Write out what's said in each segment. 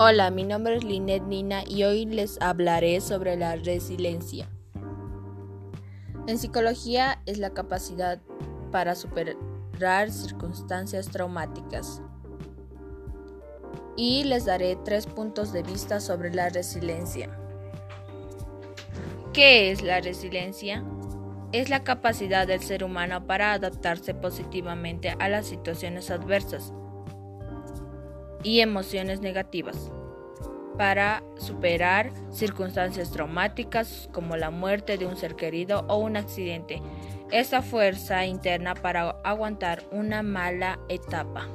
Hola, mi nombre es Linet Nina y hoy les hablaré sobre la resiliencia. En psicología es la capacidad para superar circunstancias traumáticas. Y les daré tres puntos de vista sobre la resiliencia. ¿Qué es la resiliencia? Es la capacidad del ser humano para adaptarse positivamente a las situaciones adversas y emociones negativas para superar circunstancias traumáticas como la muerte de un ser querido o un accidente. Esta fuerza interna para aguantar una mala etapa.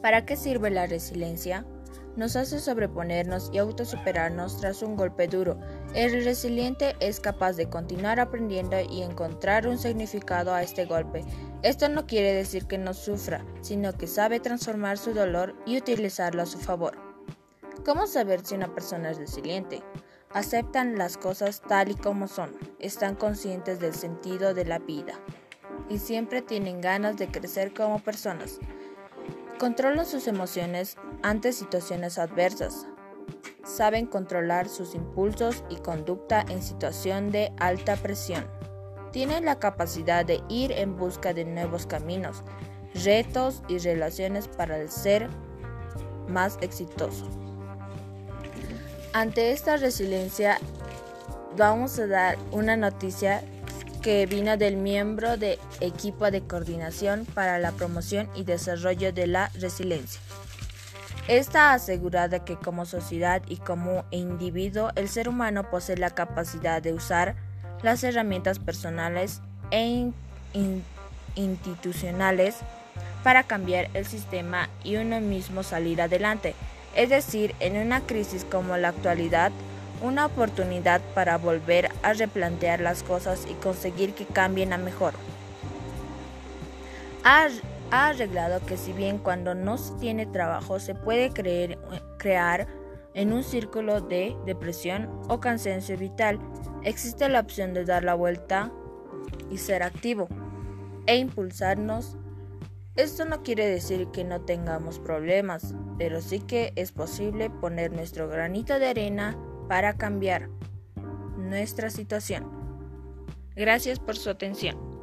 ¿Para qué sirve la resiliencia? nos hace sobreponernos y autosuperarnos tras un golpe duro. El resiliente es capaz de continuar aprendiendo y encontrar un significado a este golpe. Esto no quiere decir que no sufra, sino que sabe transformar su dolor y utilizarlo a su favor. ¿Cómo saber si una persona es resiliente? Aceptan las cosas tal y como son, están conscientes del sentido de la vida y siempre tienen ganas de crecer como personas. Controlan sus emociones ante situaciones adversas. Saben controlar sus impulsos y conducta en situación de alta presión. Tienen la capacidad de ir en busca de nuevos caminos, retos y relaciones para ser más exitoso. Ante esta resiliencia, vamos a dar una noticia que vino del miembro de equipo de coordinación para la promoción y desarrollo de la resiliencia. Está asegurada que como sociedad y como individuo el ser humano posee la capacidad de usar las herramientas personales e institucionales para cambiar el sistema y uno mismo salir adelante. Es decir, en una crisis como la actualidad, una oportunidad para volver a replantear las cosas y conseguir que cambien a mejor. Arreglado que si bien cuando no se tiene trabajo se puede crear en un círculo de depresión o cansancio vital, existe la opción de dar la vuelta y ser activo e impulsarnos. Esto no quiere decir que no tengamos problemas, pero sí que es posible poner nuestro granito de arena para cambiar nuestra situación. Gracias por su atención.